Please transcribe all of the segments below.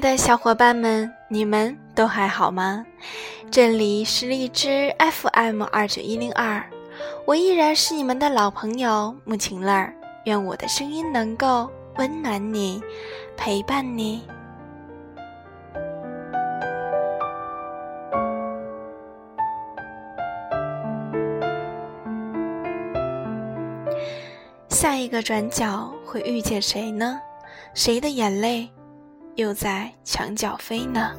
的小伙伴们，你们都还好吗？这里是荔枝 FM 二九一零二，我依然是你们的老朋友木晴乐儿。愿我的声音能够温暖你，陪伴你。下一个转角会遇见谁呢？谁的眼泪又在墙角飞呢？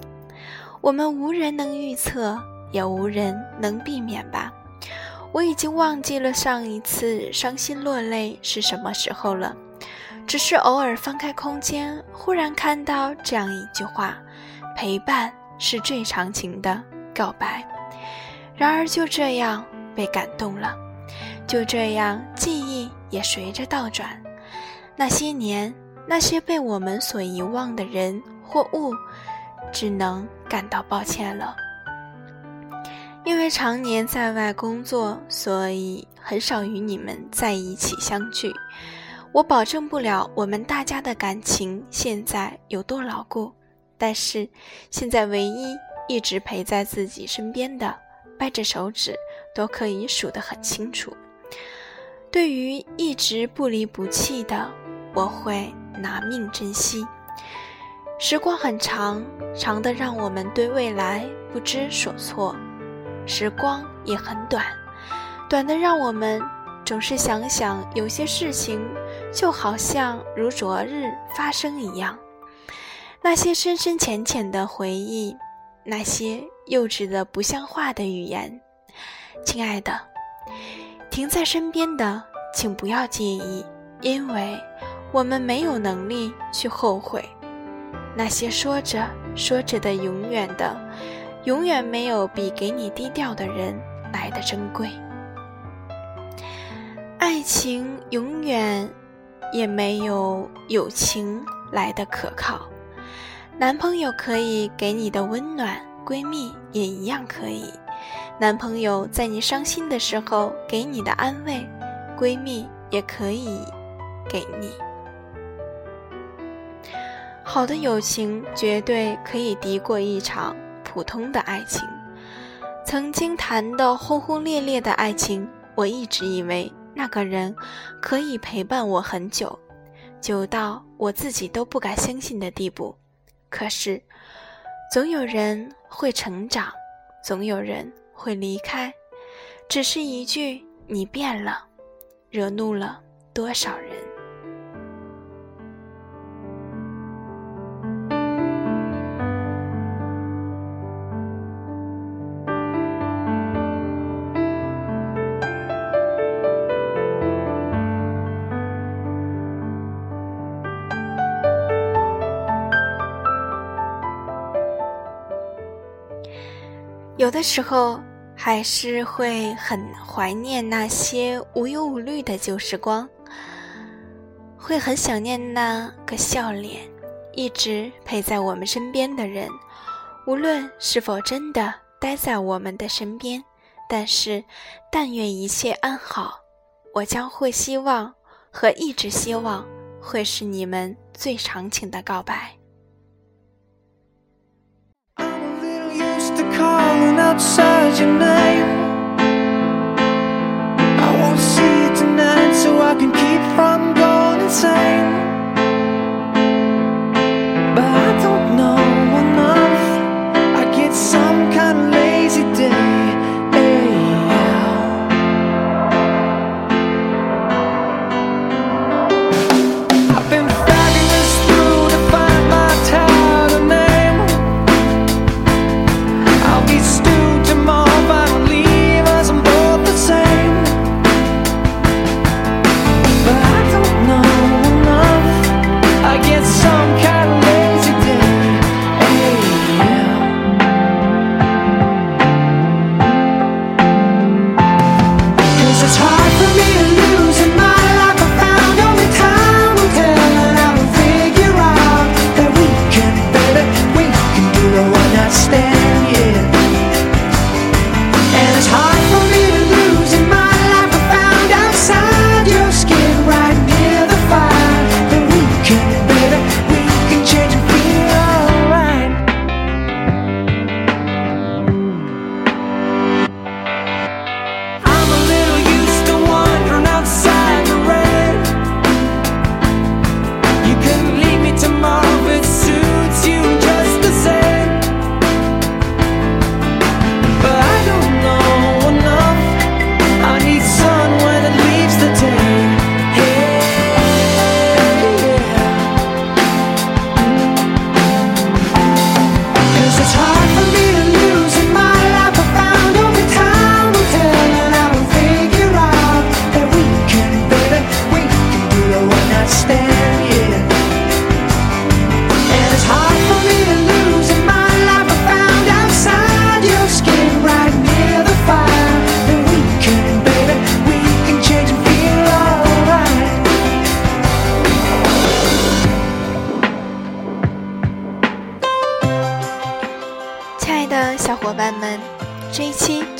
我们无人能预测，也无人能避免吧。我已经忘记了上一次伤心落泪是什么时候了，只是偶尔翻开空间，忽然看到这样一句话：“陪伴是最长情的告白。”然而就这样被感动了，就这样记忆。也随着倒转，那些年，那些被我们所遗忘的人或物，只能感到抱歉了。因为常年在外工作，所以很少与你们在一起相聚。我保证不了我们大家的感情现在有多牢固，但是现在唯一一直陪在自己身边的，掰着手指都可以数得很清楚。对于一直不离不弃的，我会拿命珍惜。时光很长，长的让我们对未来不知所措；时光也很短，短的让我们总是想想有些事情，就好像如昨日发生一样。那些深深浅浅的回忆，那些幼稚的不像话的语言，亲爱的。停在身边的，请不要介意，因为我们没有能力去后悔。那些说着说着的永远的，永远没有比给你低调的人来的珍贵。爱情永远也没有友情来的可靠。男朋友可以给你的温暖，闺蜜也一样可以。男朋友在你伤心的时候给你的安慰，闺蜜也可以给你。好的友情绝对可以敌过一场普通的爱情。曾经谈的轰轰烈烈的爱情，我一直以为那个人可以陪伴我很久，久到我自己都不敢相信的地步。可是，总有人会成长，总有人。会离开，只是一句“你变了”，惹怒了多少人。有的时候。还是会很怀念那些无忧无虑的旧时光，会很想念那个笑脸，一直陪在我们身边的人，无论是否真的待在我们的身边，但是但愿一切安好，我将会希望和一直希望会是你们最长情的告白。Outside your name. I won't see you tonight so I can keep from going insane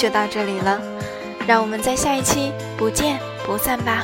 就到这里了让我们在下一期不见不散吧。